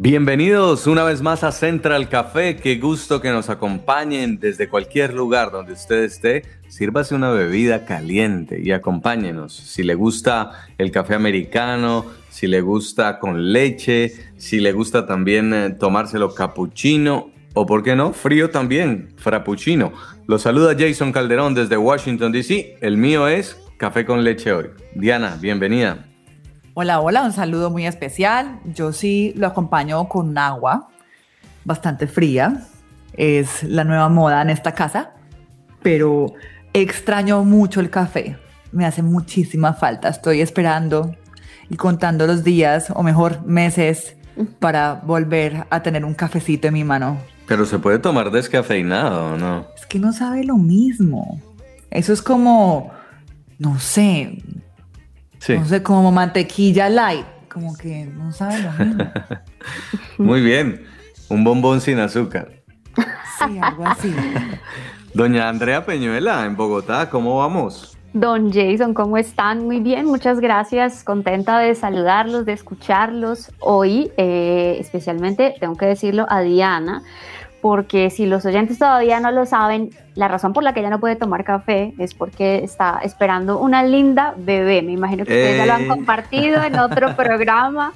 Bienvenidos una vez más a Central Café. Qué gusto que nos acompañen desde cualquier lugar donde usted esté. Sírvase una bebida caliente y acompáñenos. Si le gusta el café americano, si le gusta con leche, si le gusta también eh, tomárselo cappuccino o, por qué no, frío también, frappuccino. Los saluda Jason Calderón desde Washington, D.C. El mío es Café con leche hoy. Diana, bienvenida. Hola, hola, un saludo muy especial. Yo sí lo acompaño con agua bastante fría. Es la nueva moda en esta casa, pero extraño mucho el café. Me hace muchísima falta. Estoy esperando y contando los días, o mejor meses, para volver a tener un cafecito en mi mano. Pero se puede tomar descafeinado, ¿no? Es que no sabe lo mismo. Eso es como no sé, no sé, como mantequilla light, como que no sabe lo mismo. Muy bien, un bombón sin azúcar. Sí, algo así. Doña Andrea Peñuela, en Bogotá, ¿cómo vamos? Don Jason, ¿cómo están? Muy bien, muchas gracias. Contenta de saludarlos, de escucharlos. Hoy, eh, especialmente, tengo que decirlo a Diana, porque si los oyentes todavía no lo saben, la razón por la que ella no puede tomar café es porque está esperando una linda bebé. Me imagino que ustedes ya lo han eh. compartido en otro programa,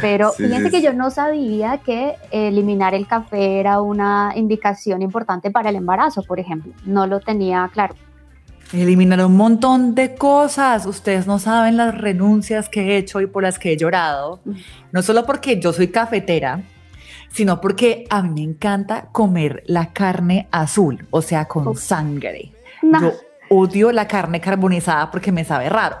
pero fíjense que yo no sabía que eliminar el café era una indicación importante para el embarazo, por ejemplo. No lo tenía claro. Eliminar un montón de cosas. Ustedes no saben las renuncias que he hecho y por las que he llorado. No solo porque yo soy cafetera, sino porque a mí me encanta comer la carne azul, o sea, con sangre. Yo odio la carne carbonizada porque me sabe raro.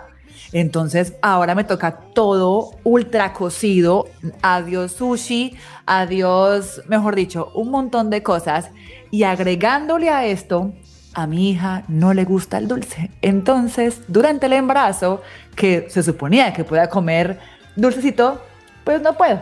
Entonces ahora me toca todo ultra cocido, adiós sushi, adiós, mejor dicho, un montón de cosas. Y agregándole a esto, a mi hija no le gusta el dulce. Entonces, durante el embarazo, que se suponía que pueda comer dulcecito, pues no puedo.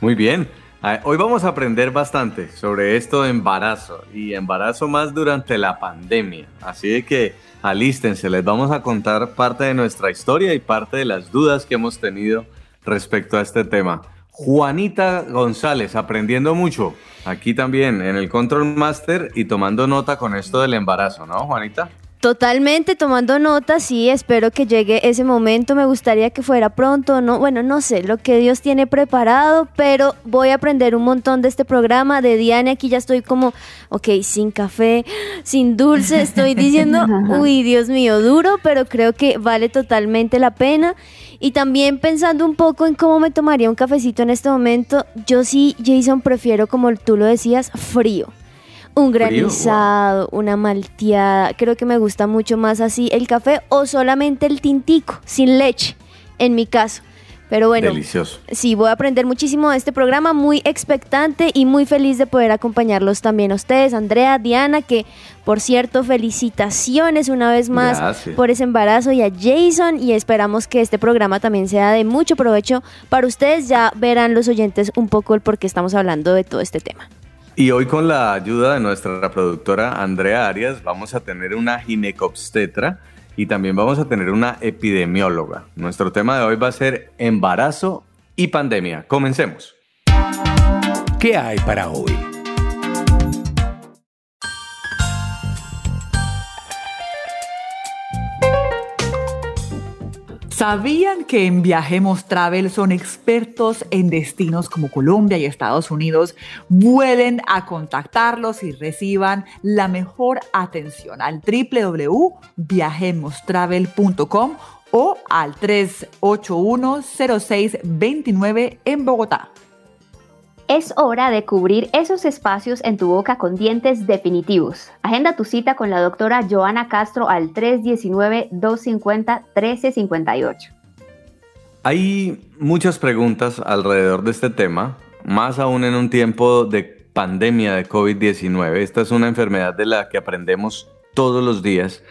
Muy bien. Hoy vamos a aprender bastante sobre esto de embarazo y embarazo más durante la pandemia. Así que alístense, les vamos a contar parte de nuestra historia y parte de las dudas que hemos tenido respecto a este tema. Juanita González, aprendiendo mucho aquí también en el Control Master y tomando nota con esto del embarazo, ¿no, Juanita? Totalmente tomando notas, y espero que llegue ese momento, me gustaría que fuera pronto, no, bueno, no sé lo que Dios tiene preparado, pero voy a aprender un montón de este programa de Diana, aquí ya estoy como, ok, sin café, sin dulce, estoy diciendo, uy, Dios mío, duro, pero creo que vale totalmente la pena. Y también pensando un poco en cómo me tomaría un cafecito en este momento, yo sí, Jason, prefiero, como tú lo decías, frío un granizado, una malteada. Creo que me gusta mucho más así el café o solamente el tintico, sin leche, en mi caso. Pero bueno, Delicioso. sí, voy a aprender muchísimo de este programa, muy expectante y muy feliz de poder acompañarlos también a ustedes, Andrea, Diana, que por cierto, felicitaciones una vez más por ese embarazo y a Jason y esperamos que este programa también sea de mucho provecho para ustedes. Ya verán los oyentes un poco el por qué estamos hablando de todo este tema. Y hoy con la ayuda de nuestra productora Andrea Arias vamos a tener una ginecobstetra y también vamos a tener una epidemióloga. Nuestro tema de hoy va a ser embarazo y pandemia. Comencemos. ¿Qué hay para hoy? ¿Sabían que en Viajemos Travel son expertos en destinos como Colombia y Estados Unidos? Vuelen a contactarlos y reciban la mejor atención al www.viajemostravel.com o al 381 0629 en Bogotá. Es hora de cubrir esos espacios en tu boca con dientes definitivos. Agenda tu cita con la doctora Joana Castro al 319-250-1358. Hay muchas preguntas alrededor de este tema, más aún en un tiempo de pandemia de COVID-19. Esta es una enfermedad de la que aprendemos todos los días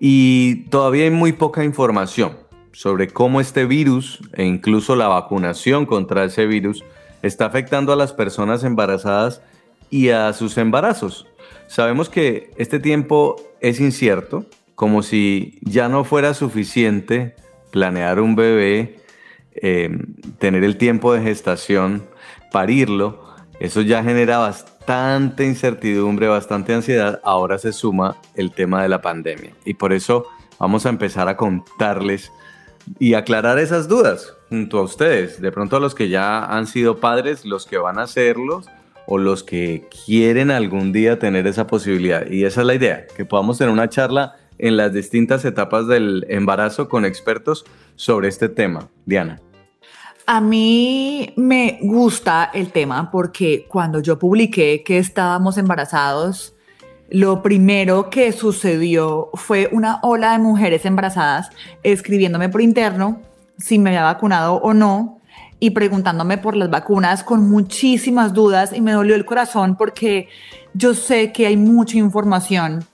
y todavía hay muy poca información sobre cómo este virus e incluso la vacunación contra ese virus está afectando a las personas embarazadas y a sus embarazos. Sabemos que este tiempo es incierto, como si ya no fuera suficiente planear un bebé, eh, tener el tiempo de gestación, parirlo. Eso ya genera bastante incertidumbre, bastante ansiedad. Ahora se suma el tema de la pandemia. Y por eso vamos a empezar a contarles y aclarar esas dudas junto a ustedes. De pronto a los que ya han sido padres, los que van a serlos o los que quieren algún día tener esa posibilidad. Y esa es la idea, que podamos tener una charla en las distintas etapas del embarazo con expertos sobre este tema. Diana. A mí me gusta el tema porque cuando yo publiqué que estábamos embarazados, lo primero que sucedió fue una ola de mujeres embarazadas escribiéndome por interno si me había vacunado o no y preguntándome por las vacunas con muchísimas dudas y me dolió el corazón porque yo sé que hay mucha información,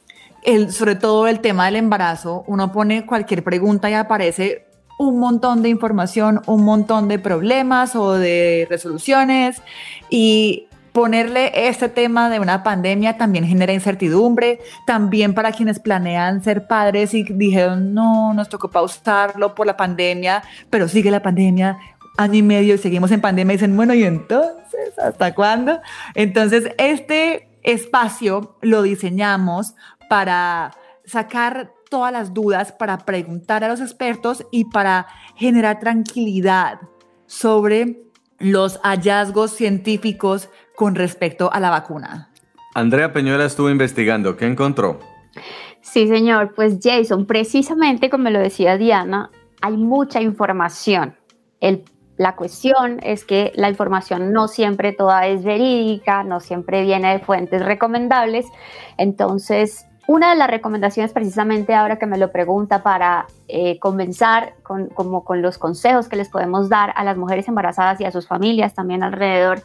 sobre todo el tema del embarazo, uno pone cualquier pregunta y aparece un montón de información, un montón de problemas o de resoluciones y ponerle este tema de una pandemia también genera incertidumbre, también para quienes planean ser padres y dijeron, no, nos tocó pausarlo por la pandemia, pero sigue la pandemia, año y medio y seguimos en pandemia y dicen, bueno, ¿y entonces hasta cuándo? Entonces, este espacio lo diseñamos para sacar todas las dudas, para preguntar a los expertos y para generar tranquilidad sobre los hallazgos científicos con respecto a la vacuna. Andrea Peñuela estuvo investigando. ¿Qué encontró? Sí, señor. Pues Jason, precisamente como lo decía Diana, hay mucha información. El la cuestión es que la información no siempre toda es verídica, no siempre viene de fuentes recomendables. Entonces, una de las recomendaciones precisamente ahora que me lo pregunta para eh, comenzar con, como con los consejos que les podemos dar a las mujeres embarazadas y a sus familias también alrededor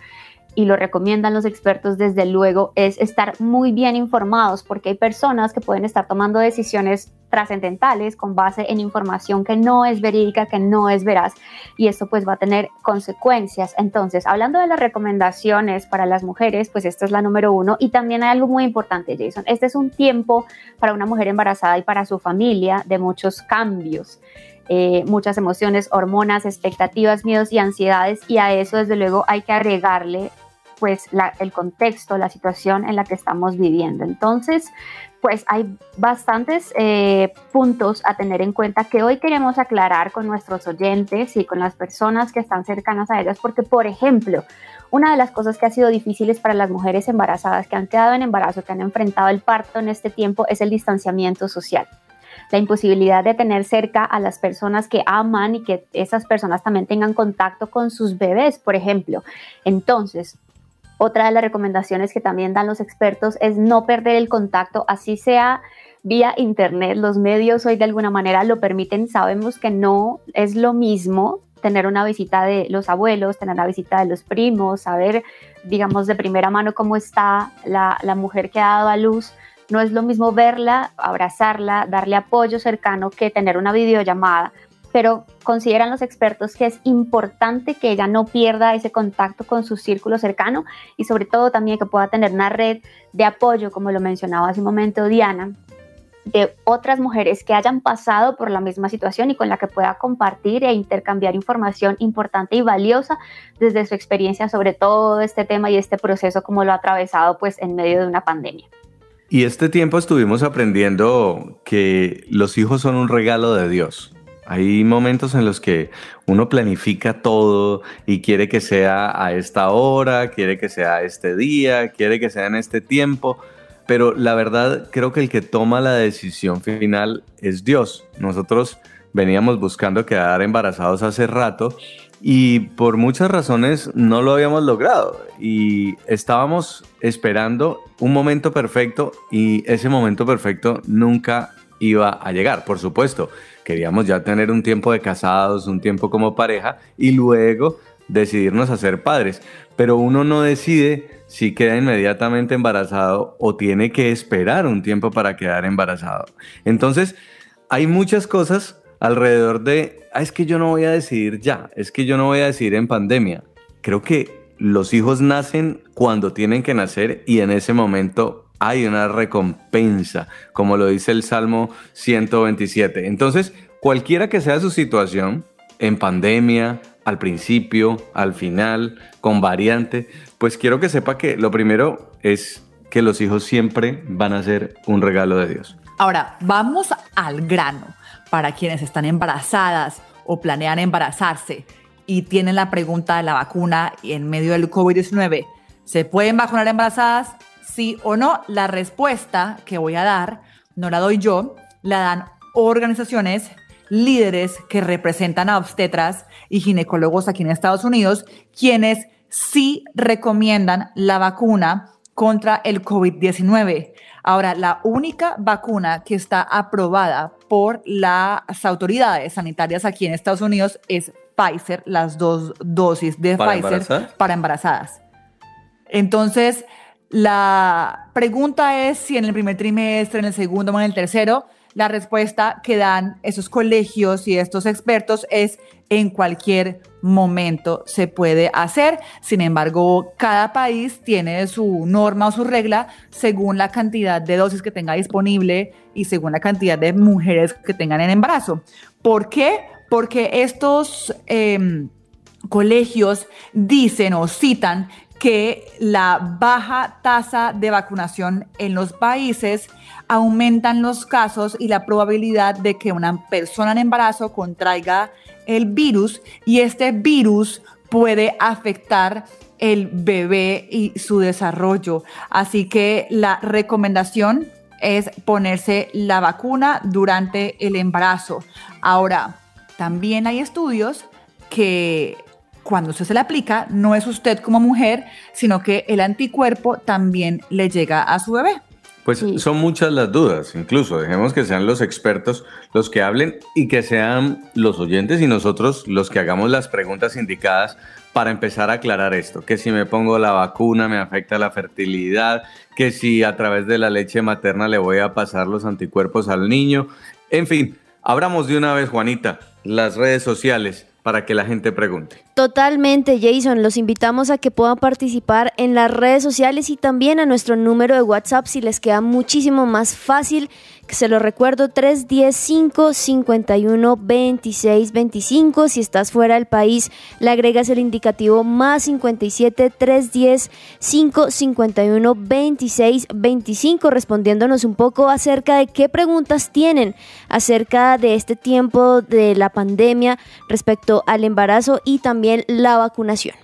y lo recomiendan los expertos desde luego, es estar muy bien informados porque hay personas que pueden estar tomando decisiones trascendentales con base en información que no es verídica, que no es veraz y esto pues va a tener consecuencias. Entonces, hablando de las recomendaciones para las mujeres, pues esta es la número uno y también hay algo muy importante, Jason. Este es un tiempo para una mujer embarazada y para su familia de muchos cambios. Eh, muchas emociones, hormonas, expectativas, miedos y ansiedades y a eso desde luego hay que agregarle pues el contexto, la situación en la que estamos viviendo. Entonces, pues hay bastantes eh, puntos a tener en cuenta que hoy queremos aclarar con nuestros oyentes y con las personas que están cercanas a ellas, porque, por ejemplo, una de las cosas que ha sido difíciles para las mujeres embarazadas que han quedado en embarazo, que han enfrentado el parto en este tiempo, es el distanciamiento social la imposibilidad de tener cerca a las personas que aman y que esas personas también tengan contacto con sus bebés, por ejemplo. Entonces, otra de las recomendaciones que también dan los expertos es no perder el contacto, así sea vía internet. Los medios hoy de alguna manera lo permiten. Sabemos que no es lo mismo tener una visita de los abuelos, tener una visita de los primos, saber, digamos, de primera mano cómo está la, la mujer que ha dado a luz. No es lo mismo verla, abrazarla, darle apoyo cercano que tener una videollamada pero consideran los expertos que es importante que ella no pierda ese contacto con su círculo cercano y sobre todo también que pueda tener una red de apoyo, como lo mencionaba hace un momento Diana, de otras mujeres que hayan pasado por la misma situación y con la que pueda compartir e intercambiar información importante y valiosa desde su experiencia sobre todo este tema y este proceso como lo ha atravesado pues en medio de una pandemia. Y este tiempo estuvimos aprendiendo que los hijos son un regalo de Dios. Hay momentos en los que uno planifica todo y quiere que sea a esta hora, quiere que sea este día, quiere que sea en este tiempo, pero la verdad creo que el que toma la decisión final es Dios. Nosotros veníamos buscando quedar embarazados hace rato y por muchas razones no lo habíamos logrado y estábamos esperando un momento perfecto y ese momento perfecto nunca iba a llegar, por supuesto queríamos ya tener un tiempo de casados, un tiempo como pareja y luego decidirnos a ser padres. Pero uno no decide si queda inmediatamente embarazado o tiene que esperar un tiempo para quedar embarazado. Entonces, hay muchas cosas alrededor de, ah, es que yo no voy a decidir ya, es que yo no voy a decidir en pandemia. Creo que los hijos nacen cuando tienen que nacer y en ese momento hay una recompensa, como lo dice el Salmo 127. Entonces, cualquiera que sea su situación, en pandemia, al principio, al final, con variante, pues quiero que sepa que lo primero es que los hijos siempre van a ser un regalo de Dios. Ahora, vamos al grano. Para quienes están embarazadas o planean embarazarse y tienen la pregunta de la vacuna y en medio del COVID-19, ¿se pueden vacunar embarazadas? Sí o no. La respuesta que voy a dar no la doy yo, la dan organizaciones líderes que representan a obstetras y ginecólogos aquí en Estados Unidos, quienes sí recomiendan la vacuna contra el COVID-19. Ahora, la única vacuna que está aprobada por las autoridades sanitarias aquí en Estados Unidos es Pfizer, las dos dosis de Pfizer para embarazadas. Entonces, la pregunta es si en el primer trimestre, en el segundo o en el tercero, la respuesta que dan esos colegios y estos expertos es en cualquier momento se puede hacer. Sin embargo, cada país tiene su norma o su regla según la cantidad de dosis que tenga disponible y según la cantidad de mujeres que tengan en embarazo. ¿Por qué? Porque estos em, colegios dicen o citan que la baja tasa de vacunación en los países aumentan los casos y la probabilidad de que una persona en embarazo contraiga el virus y este virus puede afectar el bebé y su desarrollo. Así que la recomendación es ponerse la vacuna durante el embarazo. Ahora, también hay estudios que cuando usted se le aplica, no es usted como mujer, sino que el anticuerpo también le llega a su bebé. Pues son muchas las dudas, incluso dejemos que sean los expertos los que hablen y que sean los oyentes y nosotros los que hagamos las preguntas indicadas para empezar a aclarar esto, que si me pongo la vacuna me afecta la fertilidad, que si a través de la leche materna le voy a pasar los anticuerpos al niño, en fin, abramos de una vez, Juanita, las redes sociales para que la gente pregunte. Totalmente, Jason. Los invitamos a que puedan participar en las redes sociales y también a nuestro número de WhatsApp si les queda muchísimo más fácil se lo recuerdo 310 551 26 25 si estás fuera del país le agregas el indicativo más 57 310 551 26 25 respondiéndonos un poco acerca de qué preguntas tienen acerca de este tiempo de la pandemia respecto al embarazo y también la vacunación.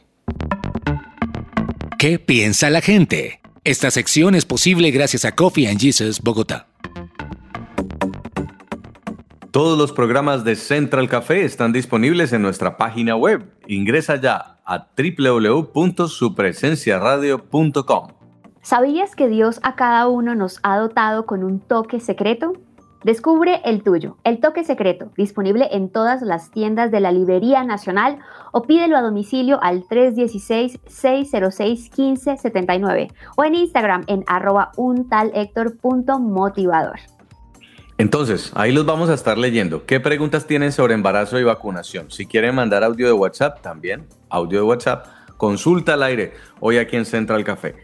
¿Qué piensa la gente? Esta sección es posible gracias a Coffee and Jesus Bogotá. Todos los programas de Central Café están disponibles en nuestra página web. Ingresa ya a www.supresenciaradio.com. ¿Sabías que Dios a cada uno nos ha dotado con un toque secreto? Descubre el tuyo, el toque secreto, disponible en todas las tiendas de la Librería Nacional o pídelo a domicilio al 316-606-1579 o en Instagram en arroba untalhector.motivador. Entonces, ahí los vamos a estar leyendo. ¿Qué preguntas tienen sobre embarazo y vacunación? Si quieren mandar audio de WhatsApp, también audio de WhatsApp. Consulta al aire hoy aquí en Central Café.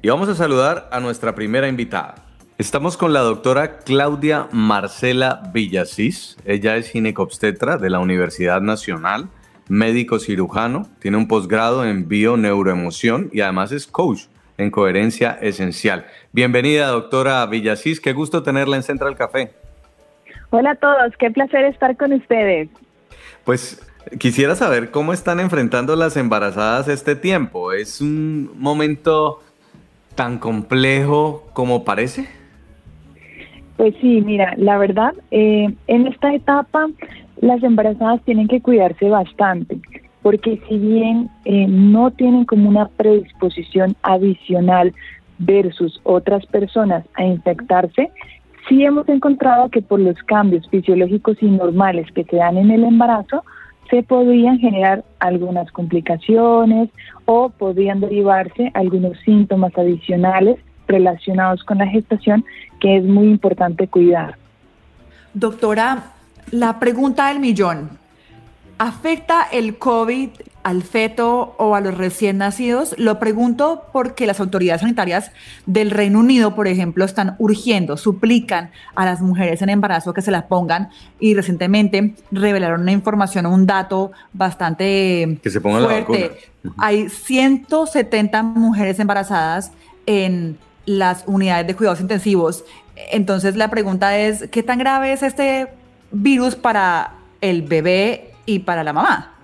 Y vamos a saludar a nuestra primera invitada. Estamos con la doctora Claudia Marcela Villasís. Ella es ginecobstetra de la Universidad Nacional, médico cirujano, tiene un posgrado en bio-neuroemoción y además es coach en coherencia esencial. Bienvenida, doctora Villasís. Qué gusto tenerla en Central Café. Hola a todos, qué placer estar con ustedes. Pues quisiera saber cómo están enfrentando las embarazadas este tiempo. ¿Es un momento tan complejo como parece? Pues sí, mira, la verdad, eh, en esta etapa las embarazadas tienen que cuidarse bastante, porque si bien eh, no tienen como una predisposición adicional versus otras personas a infectarse, sí hemos encontrado que por los cambios fisiológicos y normales que se dan en el embarazo, se podrían generar algunas complicaciones o podrían derivarse algunos síntomas adicionales relacionados con la gestación que es muy importante cuidar. Doctora, la pregunta del millón. ¿Afecta el COVID al feto o a los recién nacidos? Lo pregunto porque las autoridades sanitarias del Reino Unido, por ejemplo, están urgiendo, suplican a las mujeres en embarazo que se la pongan y recientemente revelaron una información, un dato bastante que se pongan fuerte. Hay 170 mujeres embarazadas en las unidades de cuidados intensivos. Entonces la pregunta es, ¿qué tan grave es este virus para el bebé y para la mamá?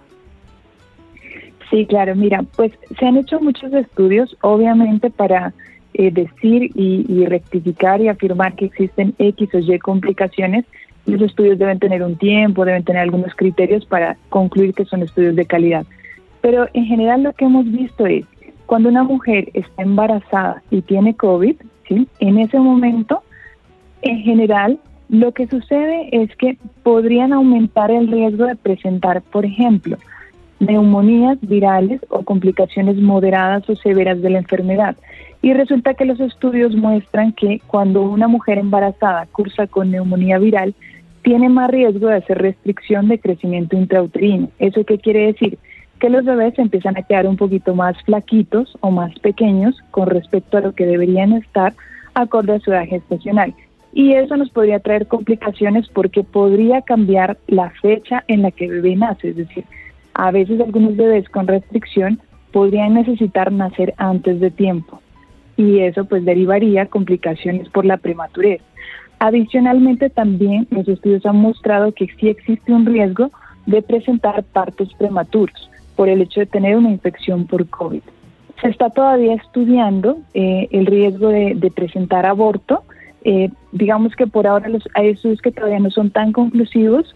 Sí, claro, mira, pues se han hecho muchos estudios, obviamente para eh, decir y, rectificar y afirmar que existen X o Y complicaciones, los estudios deben tener un tiempo, deben tener algunos criterios para concluir que son estudios de calidad. Pero en general lo que hemos visto es, cuando una mujer está embarazada y tiene COVID, ¿sí? en ese momento, en general, lo que sucede es que podrían aumentar el riesgo de presentar, por ejemplo, neumonías virales o complicaciones moderadas o severas de la enfermedad. Y resulta que los estudios muestran que cuando una mujer embarazada cursa con neumonía viral, tiene más riesgo de hacer restricción de crecimiento intrauterino. ¿Eso qué quiere decir? Que los bebés empiezan a quedar un poquito más flaquitos o más pequeños con respecto a lo que deberían estar acorde a su edad gestacional y eso nos podría traer complicaciones porque podría cambiar la fecha en la que el bebé nace, es decir, a veces algunos bebés con restricción podrían necesitar nacer antes de tiempo y eso pues derivaría complicaciones por la prematurez. Adicionalmente también los estudios han mostrado que sí existe un riesgo de presentar partos prematuros por el hecho de tener una infección por COVID. Se está todavía estudiando eh, el riesgo de, de presentar aborto, eh, digamos que por ahora los, hay estudios que todavía no son tan conclusivos.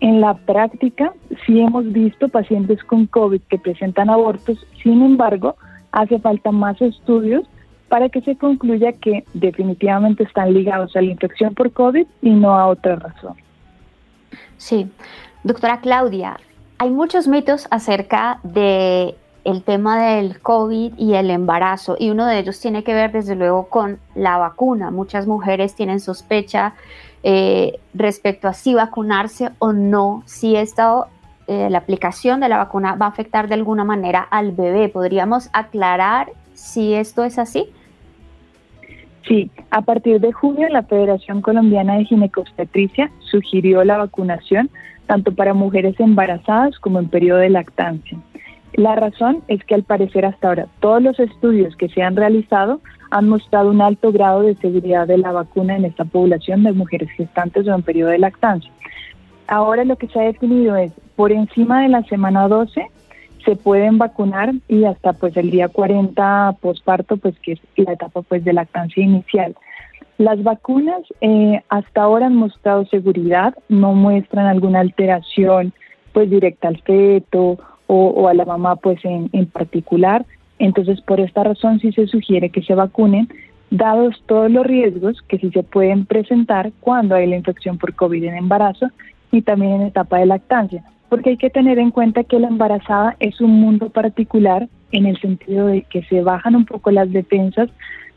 En la práctica sí hemos visto pacientes con COVID que presentan abortos, sin embargo, hace falta más estudios para que se concluya que definitivamente están ligados a la infección por COVID y no a otra razón. Sí, doctora Claudia, hay muchos mitos acerca de el tema del COVID y el embarazo, y uno de ellos tiene que ver desde luego con la vacuna. Muchas mujeres tienen sospecha eh, respecto a si vacunarse o no, si esta, eh, la aplicación de la vacuna va a afectar de alguna manera al bebé. ¿Podríamos aclarar si esto es así? Sí, a partir de junio la Federación Colombiana de Ginecobstetricia sugirió la vacunación tanto para mujeres embarazadas como en periodo de lactancia. La razón es que al parecer hasta ahora todos los estudios que se han realizado han mostrado un alto grado de seguridad de la vacuna en esta población de mujeres gestantes o en periodo de lactancia. Ahora lo que se ha definido es por encima de la semana 12 se pueden vacunar y hasta pues el día 40 posparto pues que es la etapa pues de lactancia inicial. Las vacunas eh, hasta ahora han mostrado seguridad, no muestran alguna alteración pues directa al feto o, a la mamá pues en, en particular. Entonces, por esta razón sí se sugiere que se vacunen, dados todos los riesgos que sí se pueden presentar cuando hay la infección por COVID en embarazo y también en etapa de lactancia, porque hay que tener en cuenta que la embarazada es un mundo particular en el sentido de que se bajan un poco las defensas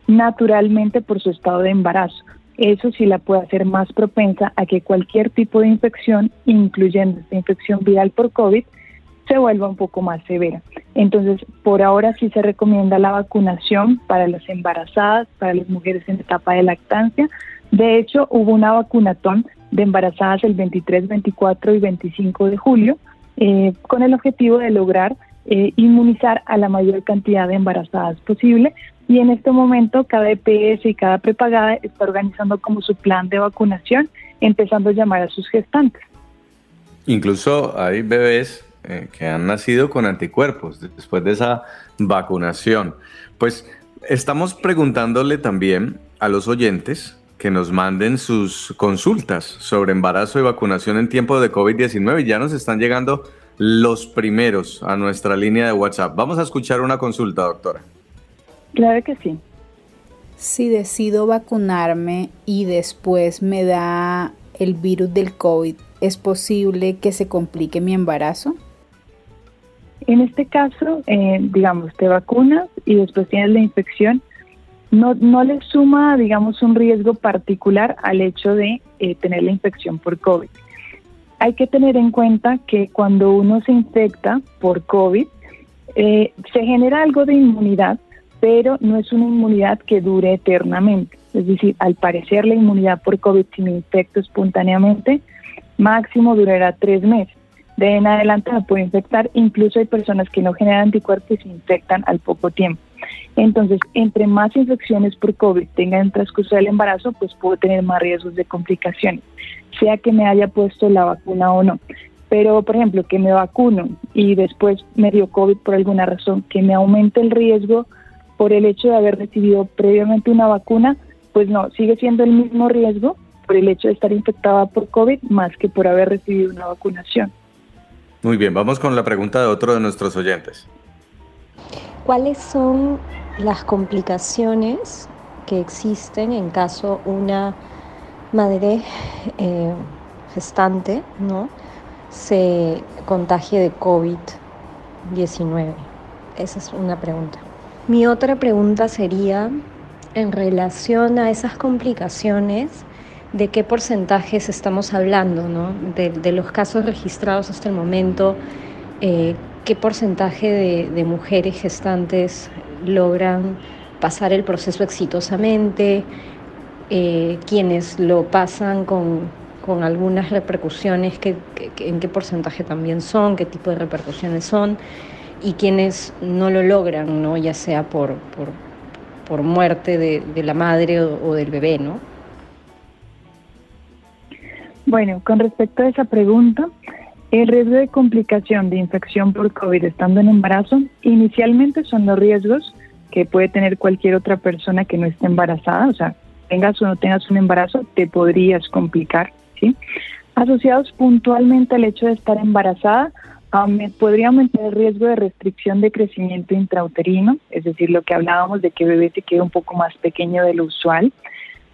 naturalmente por su estado de embarazo. Eso sí la puede hacer más propensa a que cualquier tipo de infección, incluyendo esta infección viral por COVID, se vuelva un poco más severa. Entonces, por ahora sí se recomienda la vacunación para las embarazadas, para las mujeres en etapa de lactancia. De hecho, hubo una vacunatón de embarazadas el 23, 24 y 25 de julio eh, con el objetivo de lograr eh, inmunizar a la mayor cantidad de embarazadas posible. Y en este momento cada EPS y cada prepagada está organizando como su plan de vacunación, empezando a llamar a sus gestantes. Incluso hay bebés eh, que han nacido con anticuerpos después de esa vacunación. Pues estamos preguntándole también a los oyentes que nos manden sus consultas sobre embarazo y vacunación en tiempo de COVID-19. Ya nos están llegando los primeros a nuestra línea de WhatsApp. Vamos a escuchar una consulta, doctora. Claro que sí. Si decido vacunarme y después me da el virus del COVID, ¿es posible que se complique mi embarazo? En este caso, eh, digamos, te vacunas y después tienes la infección, no, no le suma, digamos, un riesgo particular al hecho de eh, tener la infección por COVID. Hay que tener en cuenta que cuando uno se infecta por COVID, eh, se genera algo de inmunidad, pero no es una inmunidad que dure eternamente. Es decir, al parecer la inmunidad por COVID, si me infecto espontáneamente, máximo durará tres meses. De en adelante me puede infectar, incluso hay personas que no generan anticuerpos y se infectan al poco tiempo. Entonces, entre más infecciones por COVID tenga en transcurso del embarazo, pues puedo tener más riesgos de complicaciones, sea que me haya puesto la vacuna o no. Pero, por ejemplo, que me vacuno y después me dio COVID por alguna razón, que me aumente el riesgo por el hecho de haber recibido previamente una vacuna, pues no, sigue siendo el mismo riesgo por el hecho de estar infectada por COVID más que por haber recibido una vacunación. Muy bien, vamos con la pregunta de otro de nuestros oyentes. ¿Cuáles son las complicaciones que existen en caso una madre eh, gestante ¿no? se contagie de COVID-19? Esa es una pregunta. Mi otra pregunta sería en relación a esas complicaciones, ¿de qué porcentajes estamos hablando? ¿no? De, los casos registrados hasta el momento, eh, ¿qué porcentaje de, mujeres gestantes logran pasar el proceso exitosamente? Eh, quienes lo pasan con, algunas repercusiones, en qué porcentaje también son, qué tipo de repercusiones son, y quienes no lo logran, ¿no? ya sea por, por, muerte de, la madre o, del bebé, ¿no? Bueno, con respecto a esa pregunta, el riesgo de complicación de infección por COVID estando en embarazo, inicialmente son los riesgos que puede tener cualquier otra persona que no esté embarazada, o sea, tengas o no tengas un embarazo, te podrías complicar, ¿sí? Asociados puntualmente al hecho de estar embarazada, podría aumentar el riesgo de restricción de crecimiento intrauterino, es decir, lo que hablábamos de que el bebé se quede un poco más pequeño de lo usual.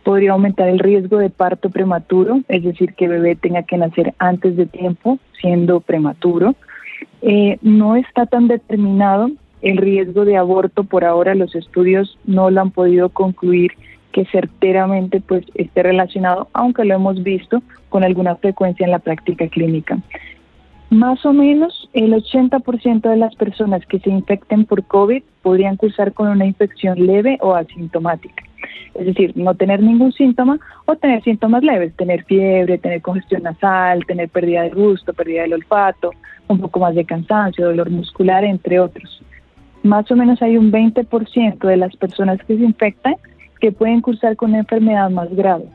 Podría aumentar el riesgo de parto prematuro, es decir, que el bebé tenga que nacer antes de tiempo, siendo prematuro. Eh, no está tan determinado el riesgo de aborto por ahora, los estudios no lo han podido concluir que certeramente pues esté relacionado, aunque lo hemos visto con alguna frecuencia en la práctica clínica. Más o menos el 80% de las personas que se infecten por COVID podrían cursar con una infección leve o asintomática. Es decir, no tener ningún síntoma o tener síntomas leves, tener fiebre, tener congestión nasal, tener pérdida de gusto, pérdida del olfato, un poco más de cansancio, dolor muscular, entre otros. Más o menos hay un 20% de las personas que se infectan que pueden cursar con una enfermedad más grave.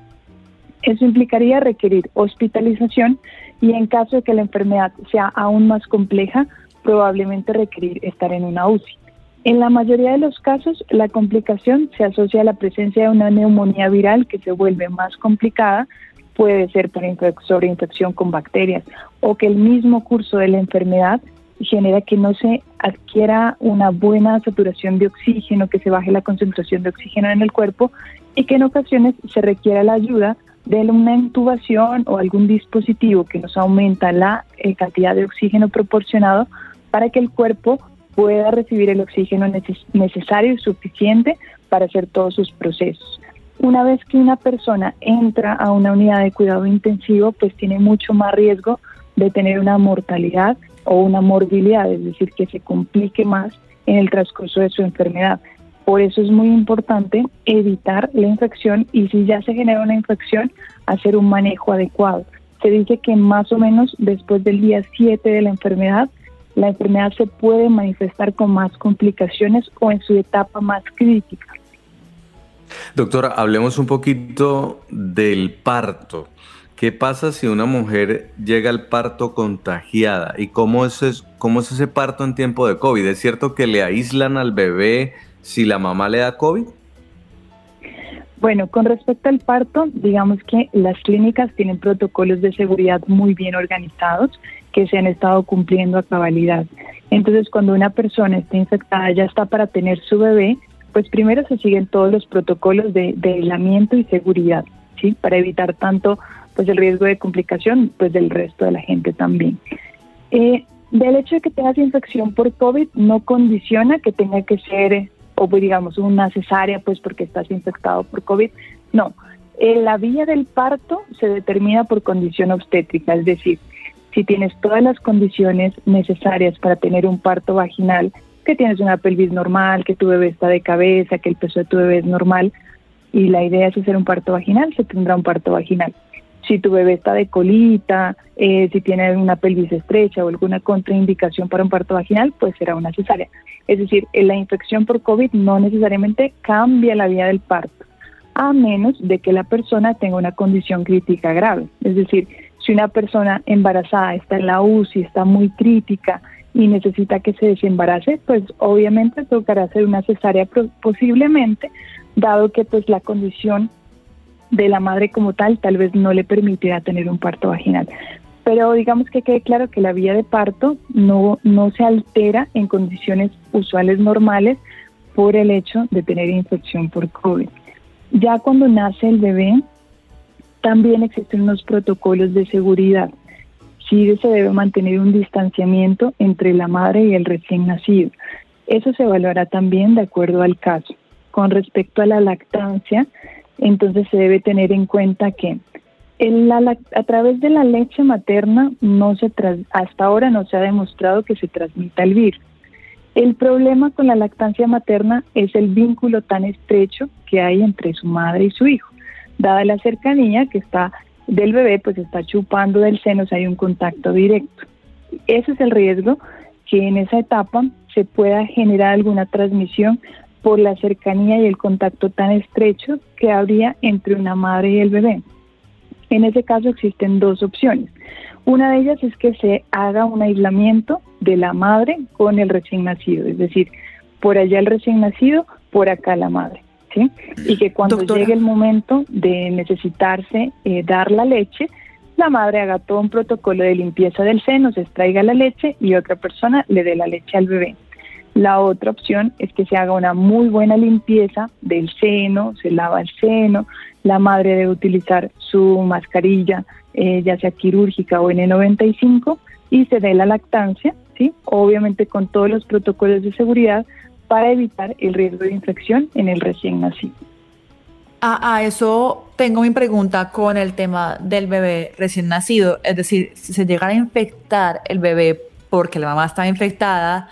Eso implicaría requerir hospitalización y en caso de que la enfermedad sea aún más compleja, probablemente requerir estar en una UCI. En la mayoría de los casos, la complicación se asocia a la presencia de una neumonía viral que se vuelve más complicada, puede ser por sobreinfección con bacterias o que el mismo curso de la enfermedad genera que no se adquiera una buena saturación de oxígeno, que se baje la concentración de oxígeno en el cuerpo y que en ocasiones se requiera la ayuda de una intubación o algún dispositivo que nos aumenta la eh, cantidad de oxígeno proporcionado para que el cuerpo pueda recibir el oxígeno necesario y suficiente para hacer todos sus procesos. Una vez que una persona entra a una unidad de cuidado intensivo, pues tiene mucho más riesgo de tener una mortalidad o una morbilidad, es decir, que se complique más en el transcurso de su enfermedad. Por eso es muy importante evitar la infección y si ya se genera una infección, hacer un manejo adecuado. Se dice que más o menos después del día 7 de la enfermedad, la enfermedad se puede manifestar con más complicaciones o en su etapa más crítica. Doctora, hablemos un poquito del parto. ¿Qué pasa si una mujer llega al parto contagiada? ¿Y cómo es, cómo es ese parto en tiempo de COVID? ¿Es cierto que le aíslan al bebé si la mamá le da COVID? Bueno, con respecto al parto, digamos que las clínicas tienen protocolos de seguridad muy bien organizados que se han estado cumpliendo a cabalidad. Entonces, cuando una persona está infectada, ya está para tener su bebé, Pues primero se siguen todos los protocolos de, de aislamiento y seguridad, ¿sí? Para evitar tanto pues el riesgo de complicación pues del resto de la gente también. Eh, del hecho de que tengas infección por COVID no condiciona que tenga que ser o digamos una cesárea pues porque estás infectado por COVID. No, eh, la vía del parto se determina por condición obstétrica, es decir, si tienes todas las condiciones necesarias para tener un parto vaginal, que tienes una pelvis normal, que tu bebé está de cabeza, que el peso de tu bebé es normal, y la idea es hacer un parto vaginal, se tendrá un parto vaginal. Si tu bebé está de colita, eh, si tiene una pelvis estrecha o alguna contraindicación para un parto vaginal, pues será una cesárea. Es decir, la infección por COVID no necesariamente cambia la vía del parto, a menos de que la persona tenga una condición crítica grave. Es decir, si una persona embarazada está en la UCI, está muy crítica y necesita que se desembarace, pues obviamente tocará hacer una cesárea posiblemente, dado que pues la condición de la madre como tal tal vez no le permitirá tener un parto vaginal. Pero digamos que quede claro que la vía de parto no, no se altera en condiciones usuales normales por el hecho de tener infección por COVID. Ya cuando nace el bebé, también existen unos protocolos de seguridad. Sí se debe mantener un distanciamiento entre la madre y el recién nacido. Eso se evaluará también de acuerdo al caso. Con respecto a la lactancia, entonces se debe tener en cuenta que a través de la leche materna no se hasta ahora no se ha demostrado que se transmita el virus. El problema con la lactancia materna es el vínculo tan estrecho que hay entre su madre y su hijo. Dada la cercanía que está del bebé, pues está chupando del seno, o hay un contacto directo. Ese es el riesgo que en esa etapa se pueda generar alguna transmisión por la cercanía y el contacto tan estrecho que habría entre una madre y el bebé. En ese caso existen dos opciones. Una de ellas es que se haga un aislamiento de la madre con el recién nacido, es decir, por allá el recién nacido, por acá la madre. ¿Sí? Y que cuando llegue el momento de necesitarse eh, dar la leche, la madre haga todo un protocolo de limpieza del seno, se extraiga la leche y otra persona le dé la leche al bebé. La otra opción es que se haga una muy buena limpieza del seno, se lava el seno, la madre debe utilizar su mascarilla, eh, ya sea quirúrgica o N95, y se dé la lactancia, ¿sí? obviamente con todos los protocolos de seguridad para evitar el riesgo de infección en el recién nacido. A, eso tengo mi pregunta con el tema del bebé recién nacido, es decir, si se llegara a infectar el bebé porque la mamá está infectada,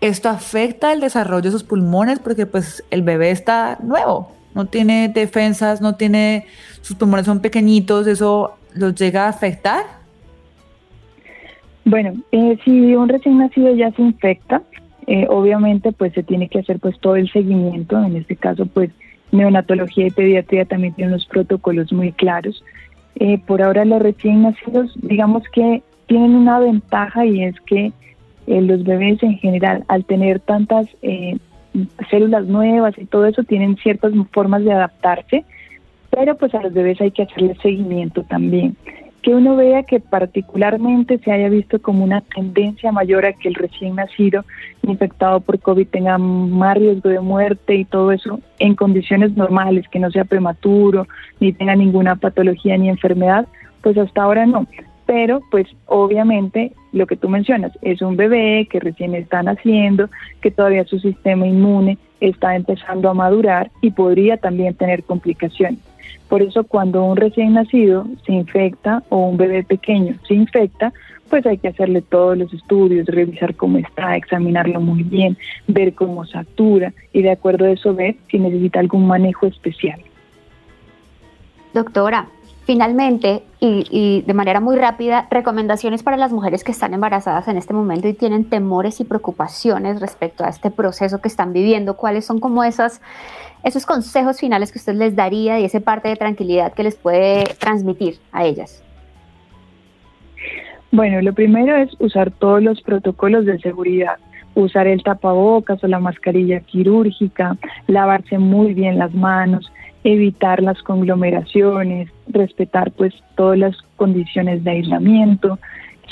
esto afecta el desarrollo de sus pulmones porque pues el bebé está nuevo, no tiene defensas, no tiene, sus pulmones son pequeñitos, ¿eso los llega a afectar? Bueno, eh, si un recién nacido ya se infecta, eh, obviamente pues se tiene que hacer pues todo el seguimiento, en este caso pues neonatología y pediatría también tienen unos protocolos muy claros. Eh, por ahora los recién nacidos digamos que tienen una ventaja y es que eh, los bebés en general, al tener tantas células nuevas y todo eso, tienen ciertas formas de adaptarse, pero pues a los bebés hay que hacerle seguimiento también. Que uno vea que particularmente se haya visto como una tendencia mayor a que el recién nacido infectado por COVID tenga más riesgo de muerte y todo eso en condiciones normales, que no sea prematuro, ni tenga ninguna patología ni enfermedad, pues hasta ahora no pero pues obviamente lo que tú mencionas es un bebé que recién está naciendo, que todavía su sistema inmune está empezando a madurar y podría también tener complicaciones. Por eso cuando un recién nacido se infecta o un bebé pequeño se infecta, pues hay que hacerle todos los estudios, revisar cómo está, examinarlo muy bien, ver cómo satura y de acuerdo a eso ver si necesita algún manejo especial. Doctora, Finalmente, y, de manera muy rápida, recomendaciones para las mujeres que están embarazadas en este momento y tienen temores y preocupaciones respecto a este proceso que están viviendo. ¿Cuáles son como esas, esos consejos finales que usted les daría y ese parte de tranquilidad que les puede transmitir a ellas? Bueno, lo primero es usar todos los protocolos de seguridad usar el tapabocas o la mascarilla quirúrgica, lavarse muy bien las manos, evitar las conglomeraciones, respetar pues todas las condiciones de aislamiento.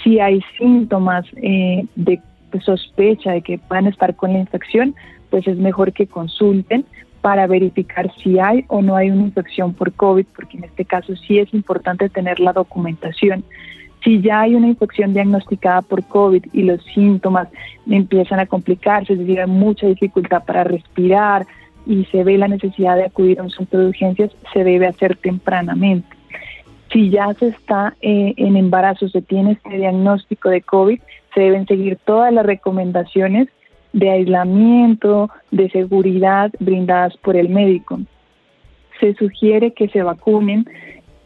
Si hay síntomas eh, de sospecha de que puedan estar con la infección, pues es mejor que consulten para verificar si hay o no hay una infección por COVID, porque en este caso sí es importante tener la documentación. Si ya hay una infección diagnosticada por COVID y los síntomas empiezan a complicarse, es decir, hay mucha dificultad para respirar y se ve la necesidad de acudir a un centro de urgencias, se debe hacer tempranamente. Si ya se está eh, en embarazo, se tiene este diagnóstico de COVID, se deben seguir todas las recomendaciones de aislamiento, de seguridad brindadas por el médico. Se sugiere que se vacunen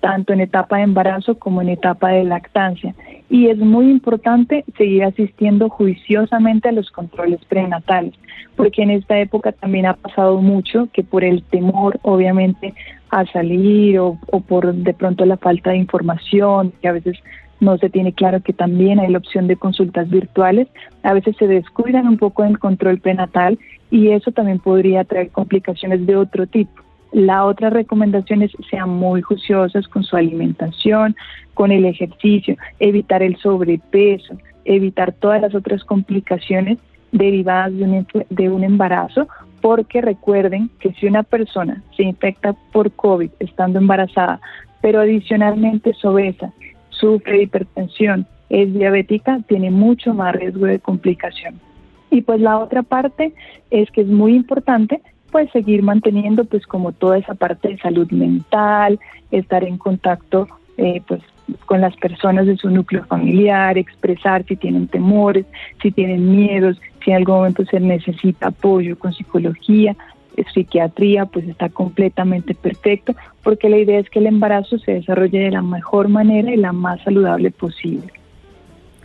tanto en etapa de embarazo como en etapa de lactancia. Y es muy importante seguir asistiendo juiciosamente a los controles prenatales, porque en esta época también ha pasado mucho que por el temor, obviamente, a salir o, o por de pronto la falta de información, que a veces no se tiene claro que también hay la opción de consultas virtuales, a veces se descuidan un poco en el control prenatal y eso también podría traer complicaciones de otro tipo. La otra recomendación es sean muy juiciosas con su alimentación, con el ejercicio, evitar el sobrepeso, evitar todas las otras complicaciones derivadas de un, embarazo, porque recuerden que si una persona se infecta por COVID estando embarazada, pero adicionalmente es sufre hipertensión, es diabética, tiene mucho más riesgo de complicación. Y pues la otra parte es que es muy importante pues seguir manteniendo pues como toda esa parte de salud mental, estar en contacto eh, pues con las personas de su núcleo familiar, expresar si tienen temores, si tienen miedos, si en algún momento se necesita apoyo con psicología, psiquiatría, pues está completamente perfecto, porque la idea es que el embarazo se desarrolle de la mejor manera y la más saludable posible.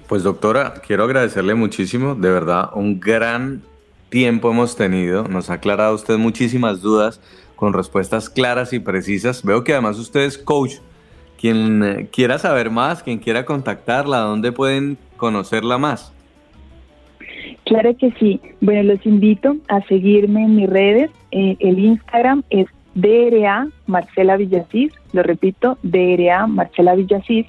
Pues doctora, quiero agradecerle muchísimo, de verdad, un gran tiempo hemos tenido, nos ha aclarado usted muchísimas dudas con respuestas claras y precisas. Veo que además usted es coach. Quien eh, quiera saber más, quien quiera contactarla, ¿dónde pueden conocerla más? Claro que sí. Bueno, los invito a seguirme en mis redes. Eh, el Instagram es DRA Marcela Villasís. Lo repito, DRA Marcela Villasís.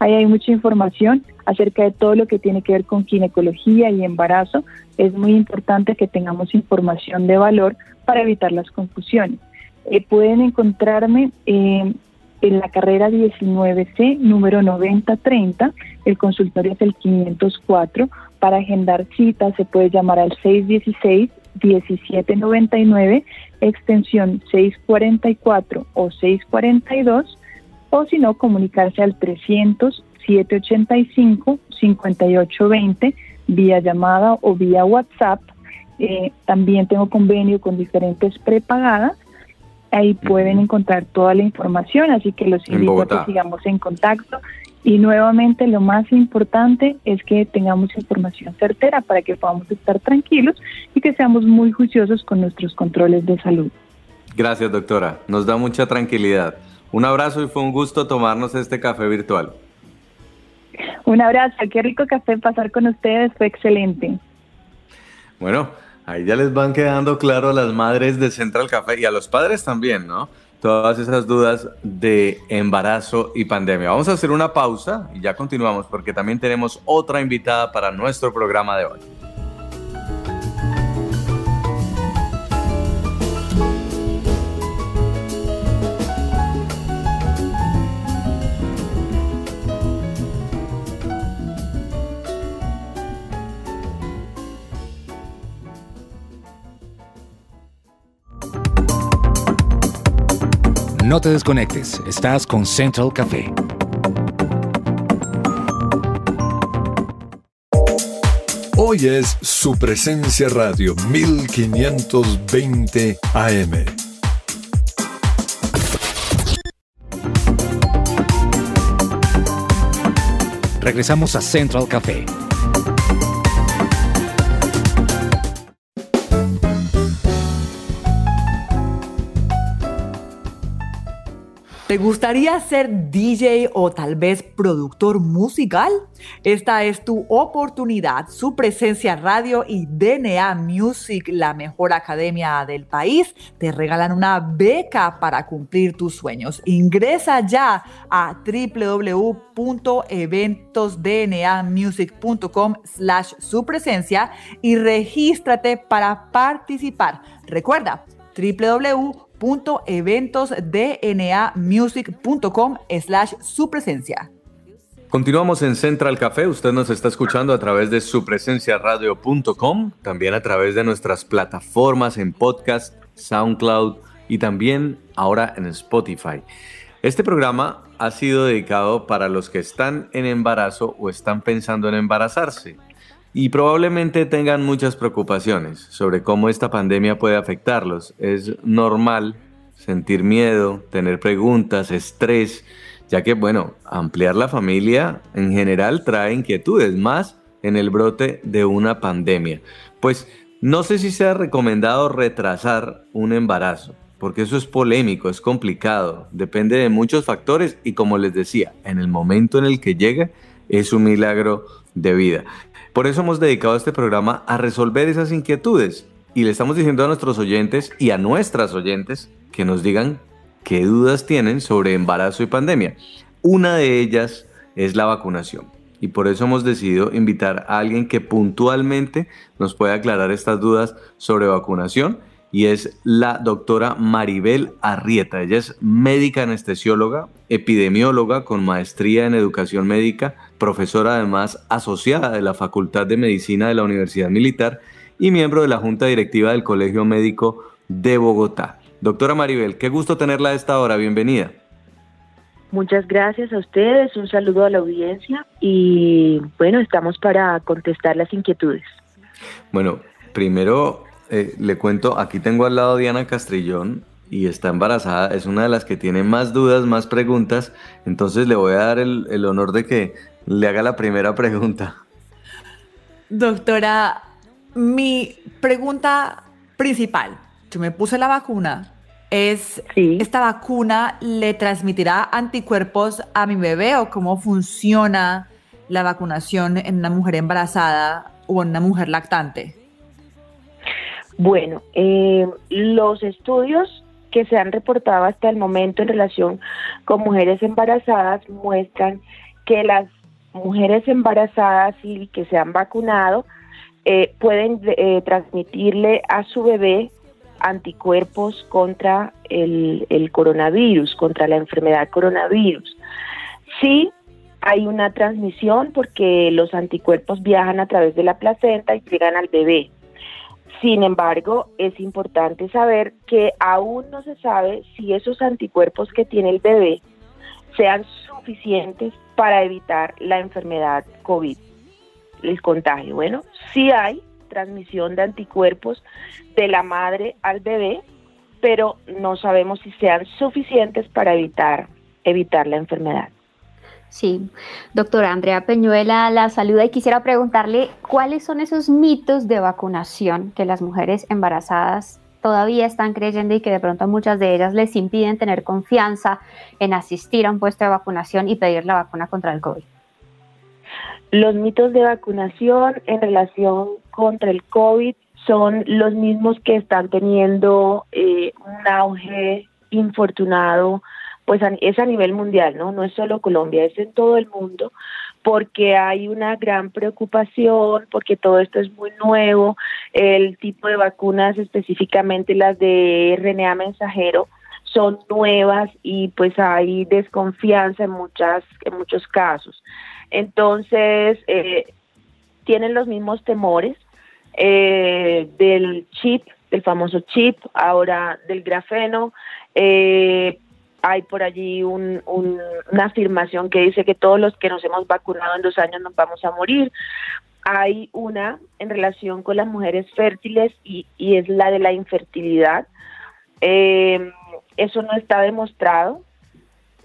Ahí hay mucha información acerca de todo lo que tiene que ver con ginecología y embarazo. Es muy importante que tengamos información de valor para evitar las confusiones. Eh, pueden encontrarme en la carrera 19C, número 9030. El consultorio es el 504 para agendar citas se puede llamar al 616-1799, extensión 644 o 642, o si no, comunicarse al 300-785-5820 vía llamada o vía WhatsApp. Eh, también tengo convenio con diferentes prepagadas. Ahí pueden encontrar toda la información, así que los invito a que sigamos en contacto. Y nuevamente lo más importante es que tengamos información certera para que podamos estar tranquilos y que seamos muy juiciosos con nuestros controles de salud. Gracias, doctora. Nos da mucha tranquilidad. Un abrazo y fue un gusto tomarnos este café virtual. Un abrazo, qué rico café pasar con ustedes, fue excelente. Bueno, ahí ya les van quedando claro a las madres de Central Café y a los padres también, ¿no? Todas esas dudas de embarazo y pandemia. Vamos a hacer una pausa y ya continuamos porque también tenemos otra invitada para nuestro programa de hoy. No te desconectes, estás con Central Café. Hoy es su presencia radio 1520 AM. Regresamos a Central Café. Gustaría ser DJ o tal vez productor musical? Esta es tu oportunidad. Su presencia radio y DNA Music, la mejor academia del país, te regalan una beca para cumplir tus sueños. Ingresa ya a www.eventosdnamusic.com slash su presencia y regístrate para participar. Recuerda, www.eventosdnamusic.com slash su presencia. Continuamos en Central Café. Usted nos está escuchando a través de supresenciaradio.com, también a través de nuestras plataformas en podcast, SoundCloud y también ahora en Spotify. Este programa ha sido dedicado para los que están en embarazo o están pensando en embarazarse y probablemente tengan muchas preocupaciones sobre cómo esta pandemia puede afectarlos. Es normal sentir miedo, tener preguntas, estrés, ya que, bueno, ampliar la familia en general trae inquietudes, más en el brote de una pandemia. Pues no sé si sea recomendado retrasar un embarazo, porque eso es polémico, es complicado, depende de muchos factores y como les decía, en el momento en el que llega es un milagro de vida. Por eso hemos dedicado este programa a resolver esas inquietudes y le estamos diciendo a nuestros oyentes y a nuestras oyentes que nos digan qué dudas tienen sobre embarazo y pandemia. Una de ellas es la vacunación y por eso hemos decidido invitar a alguien que puntualmente nos pueda aclarar estas dudas sobre vacunación y es la doctora Maribel Arrieta. Ella es médica anestesióloga, epidemióloga con maestría en educación médica, profesora además asociada de la Facultad de Medicina de la Universidad Militar y miembro de la Junta Directiva del Colegio Médico de Bogotá. Doctora Maribel, qué gusto tenerla a esta hora, bienvenida. Muchas gracias a ustedes, un saludo a la audiencia y bueno, estamos para contestar las inquietudes. Bueno, primero eh, le cuento, aquí tengo al lado Diana Castrillón y está embarazada, es una de las que tiene más dudas, más preguntas, entonces le voy a dar el, el honor de que le haga la primera pregunta. Doctora, mi pregunta principal, yo me puse la vacuna, es, ¿esta vacuna le transmitirá anticuerpos a mi bebé o cómo funciona la vacunación en una mujer embarazada o en una mujer lactante? Bueno, eh, los estudios que se han reportado hasta el momento en relación con mujeres embarazadas muestran que las mujeres embarazadas y que se han vacunado eh, pueden eh, transmitirle a su bebé anticuerpos contra el, el, coronavirus, contra la enfermedad coronavirus. Sí, hay una transmisión porque los anticuerpos viajan a través de la placenta y llegan al bebé. Sin embargo, es importante saber que aún no se sabe si esos anticuerpos que tiene el bebé sean suficientes para evitar la enfermedad COVID, el contagio. Bueno, sí hay transmisión de anticuerpos de la madre al bebé, pero no sabemos si sean suficientes para evitar, evitar la enfermedad. Sí, doctora Andrea Peñuela la saluda y quisiera preguntarle cuáles son esos mitos de vacunación que las mujeres embarazadas todavía están creyendo y que de pronto muchas de ellas les impiden tener confianza en asistir a un puesto de vacunación y pedir la vacuna contra el COVID. Los mitos de vacunación en relación contra el COVID son los mismos que están teniendo eh, un auge infortunado pues es a nivel mundial, ¿no? No es solo Colombia, es en todo el mundo, porque hay una gran preocupación, porque todo esto es muy nuevo, el tipo de vacunas, específicamente las de RNA mensajero, son nuevas y pues hay desconfianza en muchas en muchos casos. Entonces, eh, tienen los mismos temores eh, del chip, del famoso chip, ahora del grafeno, eh, hay por allí una afirmación que dice que todos los que nos hemos vacunado en dos años nos vamos a morir. Hay una en relación con las mujeres fértiles y, es la de la infertilidad. Eh, eso no está demostrado.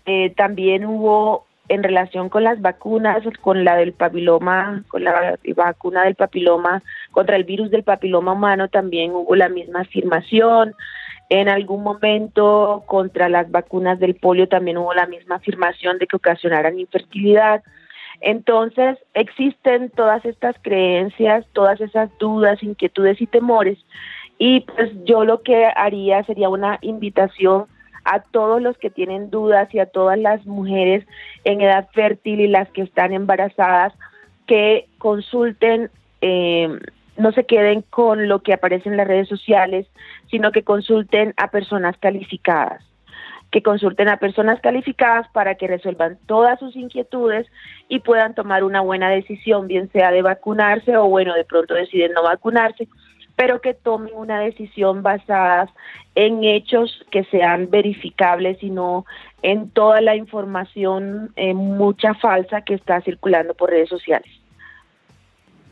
Eh, también hubo en relación con las vacunas, con la del papiloma, con la vacuna del papiloma contra el virus del papiloma humano, también hubo la misma afirmación. En algún momento contra las vacunas del polio también hubo la misma afirmación de que ocasionaran infertilidad. Entonces existen todas estas creencias, todas esas dudas, inquietudes y temores. Y pues yo lo que haría sería una invitación a todos los que tienen dudas y a todas las mujeres en edad fértil y las que están embarazadas que consulten, eh, no se queden con lo que aparece en las redes sociales, sino que consulten a personas calificadas que consulten a personas calificadas para que resuelvan todas sus inquietudes y puedan tomar una buena decisión, bien sea de vacunarse o bueno, de pronto deciden no vacunarse, pero que tomen una decisión basada en hechos que sean verificables y no en toda la información eh, mucha falsa que está circulando por redes sociales.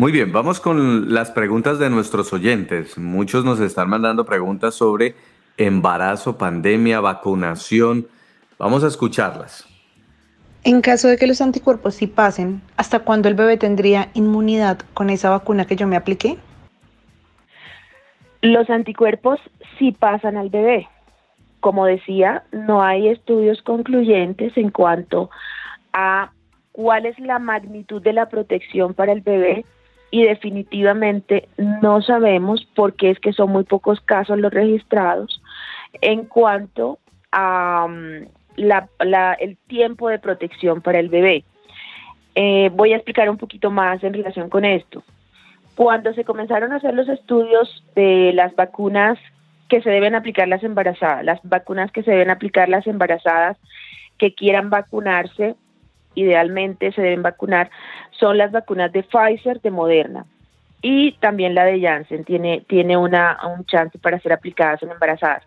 Muy bien, vamos con las preguntas de nuestros oyentes. Muchos nos están mandando preguntas sobre embarazo, pandemia, vacunación. Vamos a escucharlas. En caso de que los anticuerpos sí pasen, ¿hasta cuándo el bebé tendría inmunidad con esa vacuna que yo me apliqué? Los anticuerpos sí pasan al bebé. Como decía, no hay estudios concluyentes en cuanto a cuál es la magnitud de la protección para el bebé y definitivamente no sabemos porque es que son muy pocos casos los registrados en cuanto a um, el tiempo de protección para el bebé. Eh, voy a explicar un poquito más en relación con esto. Cuando se comenzaron a hacer los estudios de las vacunas que se deben aplicar las embarazadas, las vacunas que se deben aplicar las embarazadas que quieran vacunarse, idealmente se deben vacunar, son las vacunas de Pfizer, de Moderna y también la de Janssen tiene, tiene una, un chance para ser aplicadas en embarazadas.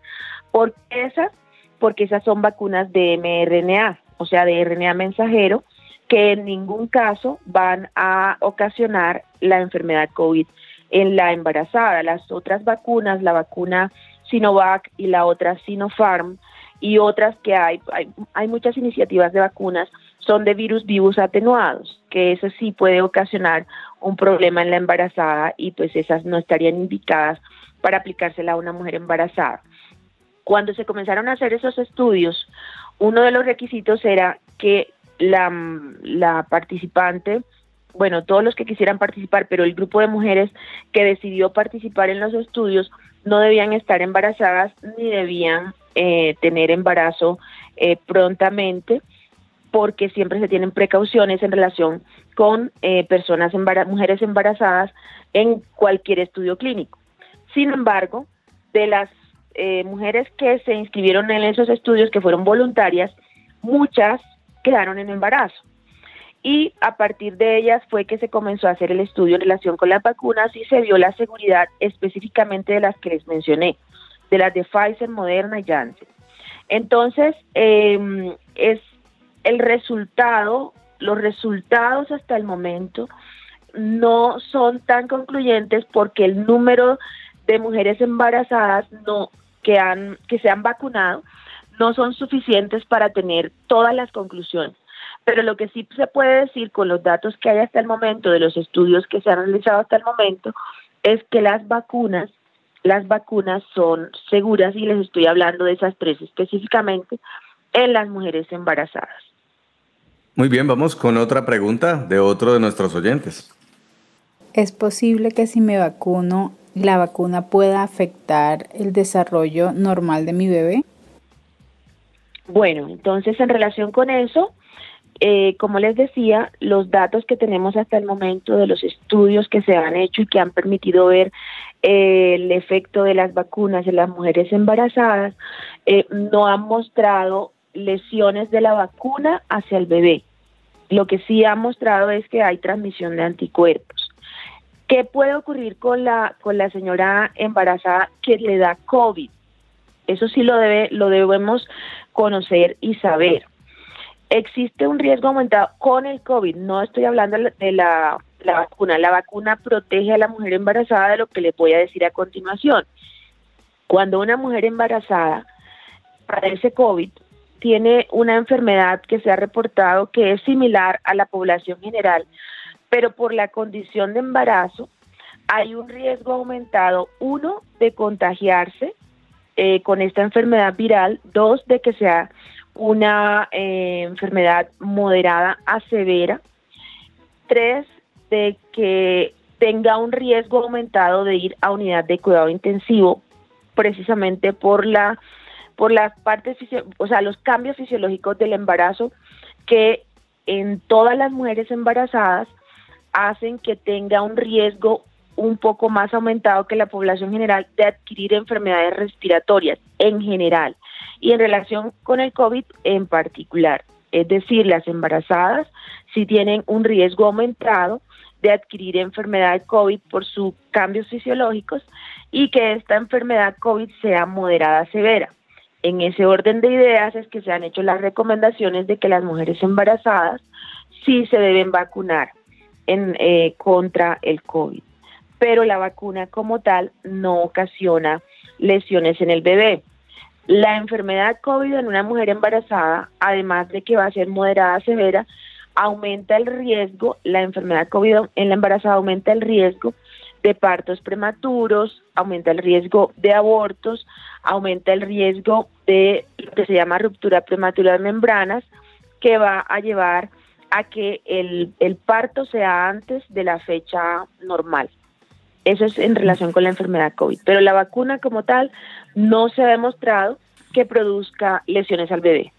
¿Por qué esas? Porque esas son vacunas de mRNA, o sea, de RNA mensajero, que en ningún caso van a ocasionar la enfermedad COVID en la embarazada. Las otras vacunas, la vacuna Sinovac y la otra Sinopharm y otras que hay, hay, hay muchas iniciativas de vacunas son de virus vivos atenuados, que eso sí puede ocasionar un problema en la embarazada y pues esas no estarían indicadas para aplicársela a una mujer embarazada. Cuando se comenzaron a hacer esos estudios, uno de los requisitos era que la, participante, bueno, todos los que quisieran participar, pero el grupo de mujeres que decidió participar en los estudios no debían estar embarazadas ni debían eh, tener embarazo eh, prontamente porque siempre se tienen precauciones en relación con eh, personas mujeres embarazadas en cualquier estudio clínico. Sin embargo, de las eh, mujeres que se inscribieron en esos estudios, que fueron voluntarias, muchas quedaron en embarazo. Y a partir de ellas fue que se comenzó a hacer el estudio en relación con las vacunas y se vio la seguridad específicamente de las que les mencioné, de las de Pfizer, Moderna y Janssen. Entonces, eh, es el resultado, los resultados hasta el momento no son tan concluyentes porque el número de mujeres embarazadas no que han que se han vacunado no son suficientes para tener todas las conclusiones. Pero lo que sí se puede decir con los datos que hay hasta el momento de los estudios que se han realizado hasta el momento es que las vacunas las vacunas son seguras y les estoy hablando de esas tres específicamente en las mujeres embarazadas. Muy bien, vamos con otra pregunta de otro de nuestros oyentes. ¿Es posible que si me vacuno, la vacuna pueda afectar el desarrollo normal de mi bebé? Bueno, entonces en relación con eso, eh, como les decía, los datos que tenemos hasta el momento de los estudios que se han hecho y que han permitido ver eh, el efecto de las vacunas en las mujeres embarazadas, eh, no han mostrado lesiones de la vacuna hacia el bebé. Lo que sí ha mostrado es que hay transmisión de anticuerpos. ¿Qué puede ocurrir con la, con la señora embarazada que le da COVID? Eso sí lo, debe, lo debemos conocer y saber. Existe un riesgo aumentado con el COVID. No estoy hablando de la, la vacuna. La vacuna protege a la mujer embarazada de lo que le voy a decir a continuación. Cuando una mujer embarazada padece COVID, tiene una enfermedad que se ha reportado que es similar a la población general, pero por la condición de embarazo hay un riesgo aumentado, uno, de contagiarse eh, con esta enfermedad viral, dos, de que sea una eh, enfermedad moderada a severa, tres, de que tenga un riesgo aumentado de ir a unidad de cuidado intensivo, precisamente por la por las partes, o sea, los cambios fisiológicos del embarazo que en todas las mujeres embarazadas hacen que tenga un riesgo un poco más aumentado que la población general de adquirir enfermedades respiratorias en general y en relación con el COVID en particular. Es decir, las embarazadas si tienen un riesgo aumentado de adquirir enfermedad COVID por sus cambios fisiológicos y que esta enfermedad COVID sea moderada severa. En ese orden de ideas es que se han hecho las recomendaciones de que las mujeres embarazadas sí se deben vacunar eh, contra el COVID, pero la vacuna como tal no ocasiona lesiones en el bebé. La enfermedad COVID en una mujer embarazada, además de que va a ser moderada severa, aumenta el riesgo, la enfermedad COVID en la embarazada aumenta el riesgo de partos prematuros, aumenta el riesgo de abortos, aumenta el riesgo de lo que se llama ruptura prematura de membranas, que va a llevar a que el, el parto sea antes de la fecha normal. Eso es en relación con la enfermedad COVID. Pero la vacuna como tal no se ha demostrado que produzca lesiones al bebé.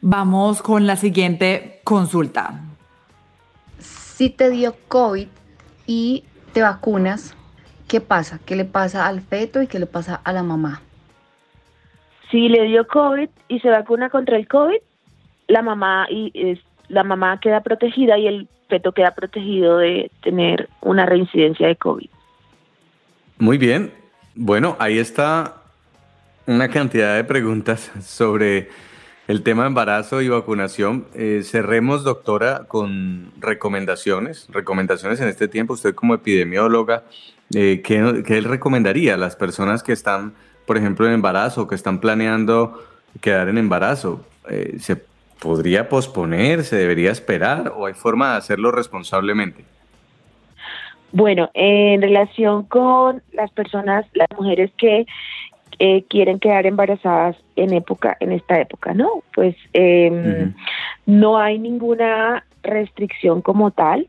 Vamos con la siguiente consulta. Si te dio COVID y te vacunas, ¿qué pasa? ¿Qué le pasa al feto y qué le pasa a la mamá? Si le dio COVID y se vacuna contra el COVID, la mamá y la mamá queda protegida y el feto queda protegido de tener una reincidencia de COVID. Muy bien. Bueno, ahí está una cantidad de preguntas sobre el tema embarazo y vacunación. Eh, cerremos, doctora, con recomendaciones. Recomendaciones en este tiempo. Usted como epidemióloga, eh, ¿qué, ¿qué, recomendaría a las personas que están, por ejemplo, en embarazo, que están planeando quedar en embarazo? Eh, ¿Se podría posponer? ¿Se debería esperar? ¿O hay forma de hacerlo responsablemente? Bueno, en relación con las personas, las mujeres que eh, quieren quedar embarazadas en época, en esta época, ¿no? Pues eh, no hay ninguna restricción como tal.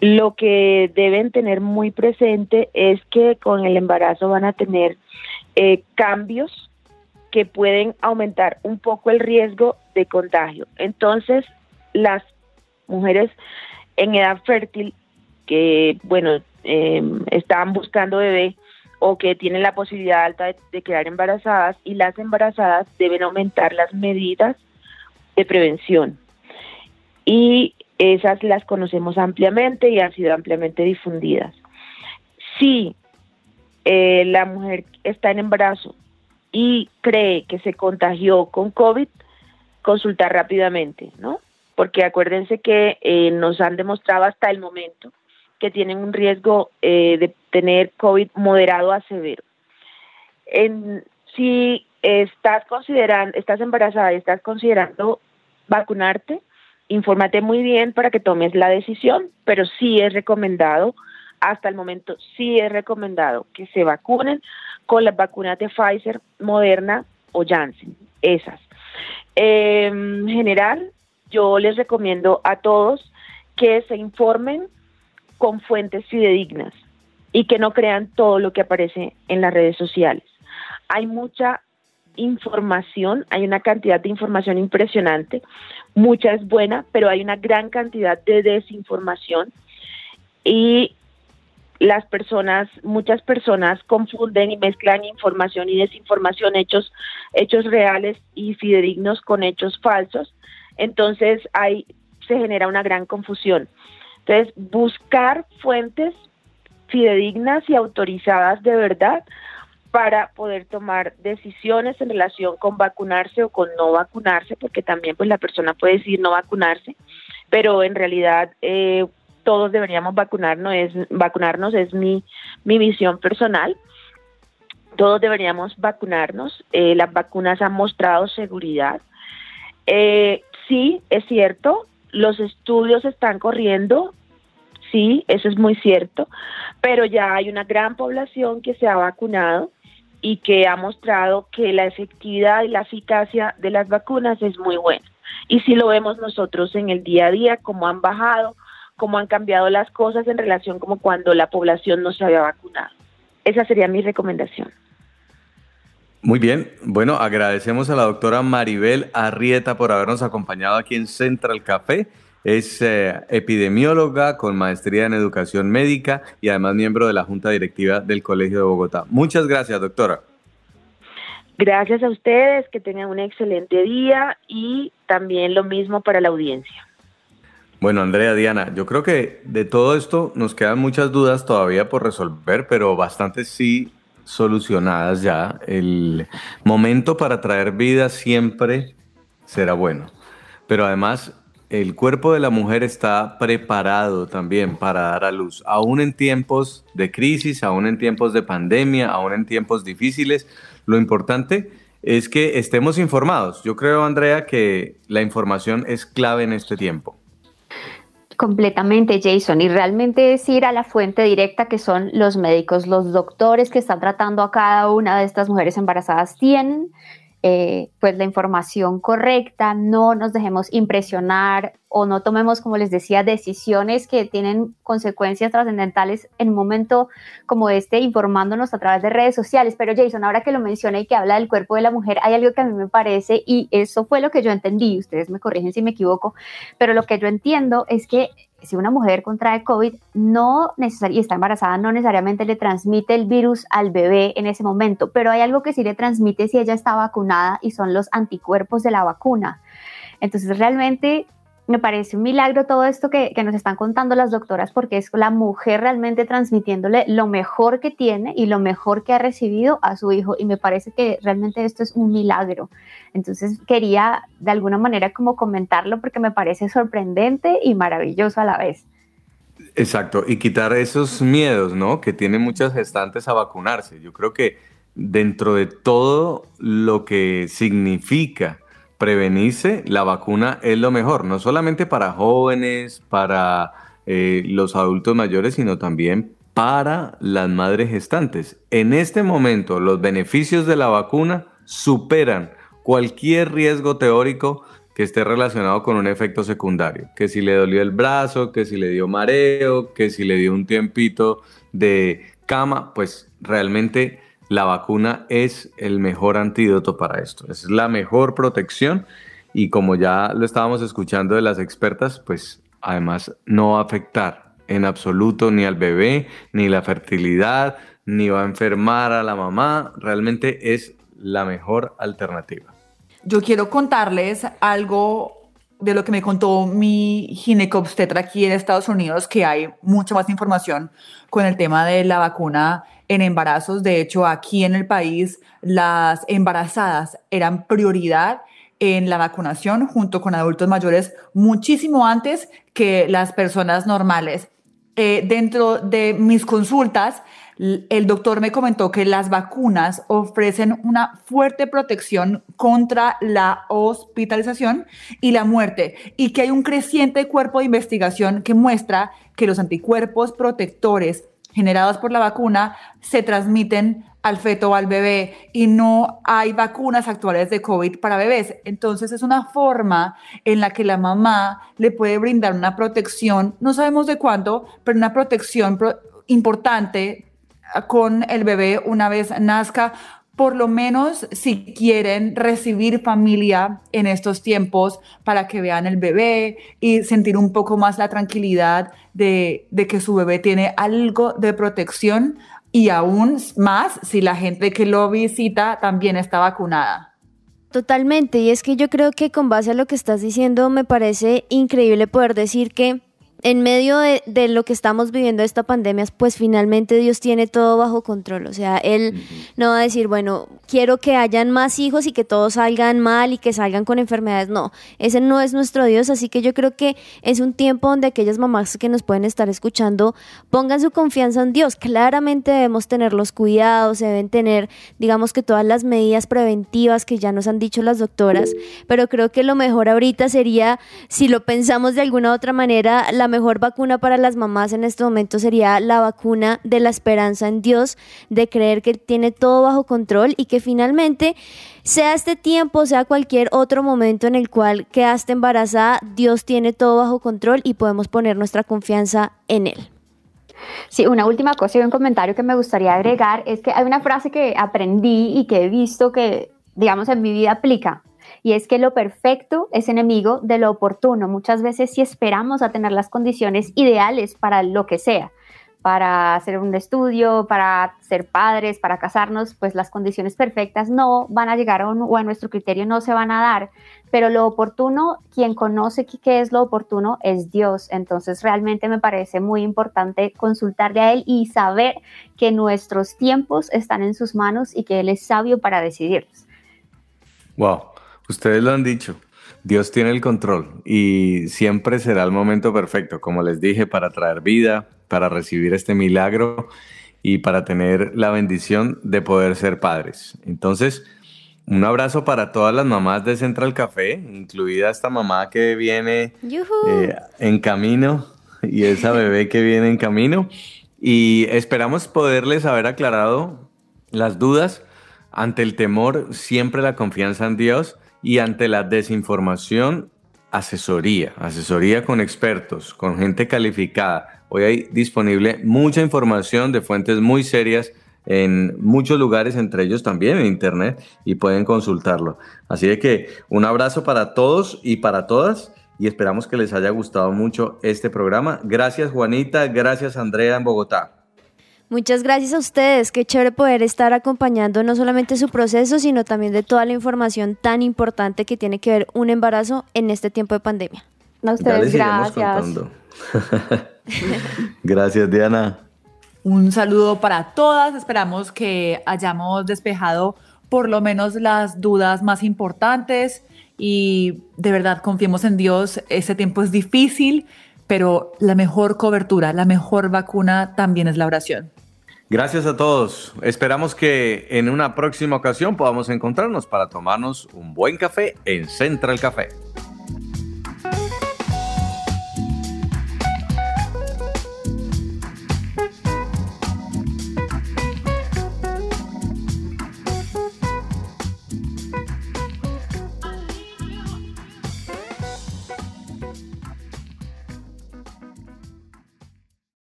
Lo que deben tener muy presente es que con el embarazo van a tener eh, cambios que pueden aumentar un poco el riesgo de contagio. Entonces, las mujeres en edad fértil que, bueno, eh, están buscando bebé, o que tienen la posibilidad alta de, quedar embarazadas y las embarazadas deben aumentar las medidas de prevención. Y esas las conocemos ampliamente y han sido ampliamente difundidas. Si eh, la mujer está en embarazo y cree que se contagió con COVID, consultar rápidamente, ¿no? Porque acuérdense que eh, nos han demostrado hasta el momento que tienen un riesgo eh, de tener COVID moderado a severo. En, si estás considerando, estás embarazada y estás considerando vacunarte, infórmate muy bien para que tomes la decisión, pero sí es recomendado, hasta el momento sí es recomendado que se vacunen con las vacunas de Pfizer, Moderna o Janssen, esas. En general, yo les recomiendo a todos que se informen con fuentes fidedignas y que no crean todo lo que aparece en las redes sociales. Hay mucha información, hay una cantidad de información impresionante, mucha es buena, pero hay una gran cantidad de desinformación y las personas, muchas personas confunden y mezclan información y desinformación, hechos, hechos reales y fidedignos con hechos falsos. Entonces ahí se genera una gran confusión. Entonces, buscar fuentes fidedignas y autorizadas de verdad para poder tomar decisiones en relación con vacunarse o con no vacunarse, porque también pues la persona puede decir no vacunarse, pero en realidad eh, todos deberíamos vacunarnos, es, vacunarnos es mi, mi visión personal. Todos deberíamos vacunarnos. Eh, las vacunas han mostrado seguridad. Eh, sí, es cierto, los estudios están corriendo, sí, eso es muy cierto, pero ya hay una gran población que se ha vacunado y que ha mostrado que la efectividad y la eficacia de las vacunas es muy buena. Y si lo vemos nosotros en el día a día, cómo han bajado, cómo han cambiado las cosas en relación como cuando la población no se había vacunado. Esa sería mi recomendación. Muy bien, bueno, agradecemos a la doctora Maribel Arrieta por habernos acompañado aquí en Central Café. Es eh, epidemióloga con maestría en educación médica y además miembro de la Junta Directiva del Colegio de Bogotá. Muchas gracias, doctora. Gracias a ustedes, que tengan un excelente día y también lo mismo para la audiencia. Bueno, Andrea, Diana, yo creo que de todo esto nos quedan muchas dudas todavía por resolver, pero bastantes sí solucionadas ya. El momento para traer vida siempre será bueno. Pero además, el cuerpo de la mujer está preparado también para dar a luz, aún en tiempos de crisis, aún en tiempos de pandemia, aún en tiempos difíciles. Lo importante es que estemos informados. Yo creo, Andrea, que la información es clave en este tiempo. Completamente, Jason. Y realmente es ir a la fuente directa que son los médicos, los doctores que están tratando a cada una de estas mujeres embarazadas tienen eh, pues la información correcta, no nos dejemos impresionar o no tomemos, como les decía, decisiones que tienen consecuencias trascendentales en un momento como este, informándonos a través de redes sociales. Pero Jason, ahora que lo menciona y que habla del cuerpo de la mujer, hay algo que a mí me parece, y eso fue lo que yo entendí, ustedes me corrigen si me equivoco, pero lo que yo entiendo es que si una mujer contrae COVID no y está embarazada, no necesariamente le transmite el virus al bebé en ese momento, pero hay algo que sí le transmite si ella está vacunada y son los anticuerpos de la vacuna. Entonces realmente me parece un milagro todo esto que, nos están contando las doctoras porque es la mujer realmente transmitiéndole lo mejor que tiene y lo mejor que ha recibido a su hijo y me parece que realmente esto es un milagro. Entonces quería de alguna manera como comentarlo porque me parece sorprendente y maravilloso a la vez. Exacto, y quitar esos miedos, ¿no? Que tienen muchas gestantes a vacunarse. Yo creo que dentro de todo lo que significa prevenirse, la vacuna es lo mejor, no solamente para jóvenes, para eh, los adultos mayores, sino también para las madres gestantes. En este momento, los beneficios de la vacuna superan cualquier riesgo teórico que esté relacionado con un efecto secundario, que si le dolió el brazo, que si le dio mareo, que si le dio un tiempito de cama, pues realmente la vacuna es el mejor antídoto para esto, es la mejor protección y como ya lo estábamos escuchando de las expertas, pues además no va a afectar en absoluto ni al bebé, ni la fertilidad, ni va a enfermar a la mamá, realmente es la mejor alternativa. Yo quiero contarles algo de lo que me contó mi ginecobstetra aquí en Estados Unidos, que hay mucha más información con el tema de la vacuna en embarazos. De hecho, aquí en el país las embarazadas eran prioridad en la vacunación junto con adultos mayores muchísimo antes que las personas normales. Eh, dentro de mis consultas, el doctor me comentó que las vacunas ofrecen una fuerte protección contra la hospitalización y la muerte y que hay un creciente cuerpo de investigación que muestra que los anticuerpos protectores generados por la vacuna se transmiten al feto o al bebé y no hay vacunas actuales de COVID para bebés. Entonces es una forma en la que la mamá le puede brindar una protección, no sabemos de cuánto, pero una protección importante con el bebé una vez nazca por lo menos si quieren recibir familia en estos tiempos para que vean el bebé y sentir un poco más la tranquilidad de, que su bebé tiene algo de protección y aún más si la gente que lo visita también está vacunada. Totalmente, y es que yo creo que con base a lo que estás diciendo me parece increíble poder decir que en medio de, lo que estamos viviendo esta pandemia, pues finalmente Dios tiene todo bajo control. O sea, Él no va a decir, bueno, quiero que hayan más hijos y que todos salgan mal y que salgan con enfermedades. No, ese no es nuestro Dios. Así que yo creo que es un tiempo donde aquellas mamás que nos pueden estar escuchando pongan su confianza en Dios. Claramente debemos tener los cuidados, deben tener, digamos que todas las medidas preventivas que ya nos han dicho las doctoras. Pero creo que lo mejor ahorita sería, si lo pensamos de alguna otra manera, la mejor vacuna para las mamás en este momento sería la vacuna de la esperanza en Dios, de creer que tiene todo bajo control y que finalmente, sea este tiempo, sea cualquier otro momento en el cual quedaste embarazada, Dios tiene todo bajo control y podemos poner nuestra confianza en Él. Sí, una última cosa y un comentario que me gustaría agregar es que hay una frase que aprendí y que he visto que, digamos, en mi vida aplica. Y es que lo perfecto es enemigo de lo oportuno. Muchas veces si esperamos a tener las condiciones ideales para lo que sea, para hacer un estudio, para ser padres, para casarnos, pues las condiciones perfectas no van a llegar a o a nuestro criterio no se van a dar. Pero lo oportuno, quien conoce qué es lo oportuno es Dios. Entonces realmente me parece muy importante consultarle a Él y saber que nuestros tiempos están en sus manos y que Él es sabio para decidirlos. Wow, ustedes lo han dicho. Dios tiene el control y siempre será el momento perfecto, como les dije, para traer vida, para recibir este milagro y para tener la bendición de poder ser padres. Entonces, un abrazo para todas las mamás de Central Café, incluida esta mamá que viene eh, en camino y esa bebé que viene en camino. Y esperamos poderles haber aclarado las dudas ante el temor, siempre la confianza en Dios y ante la desinformación, asesoría, asesoría con expertos, con gente calificada Hoy hay disponible mucha información de fuentes muy serias en muchos lugares, entre ellos también en Internet, y pueden consultarlo. Así que un abrazo para todos y para todas y esperamos que les haya gustado mucho este programa. Gracias Juanita, gracias Andrea en Bogotá. Muchas gracias a ustedes, qué chévere poder estar acompañando no solamente su proceso, sino también de toda la información tan importante que tiene que ver un embarazo en este tiempo de pandemia. A ustedes, gracias. Gracias, Diana. Un saludo para todas. Esperamos que hayamos despejado por lo menos las dudas más importantes y de verdad confiemos en Dios. Este tiempo es difícil, pero la mejor cobertura, la mejor vacuna también es la oración. Gracias a todos. Esperamos que en una próxima ocasión podamos encontrarnos para tomarnos un buen café en Central Café.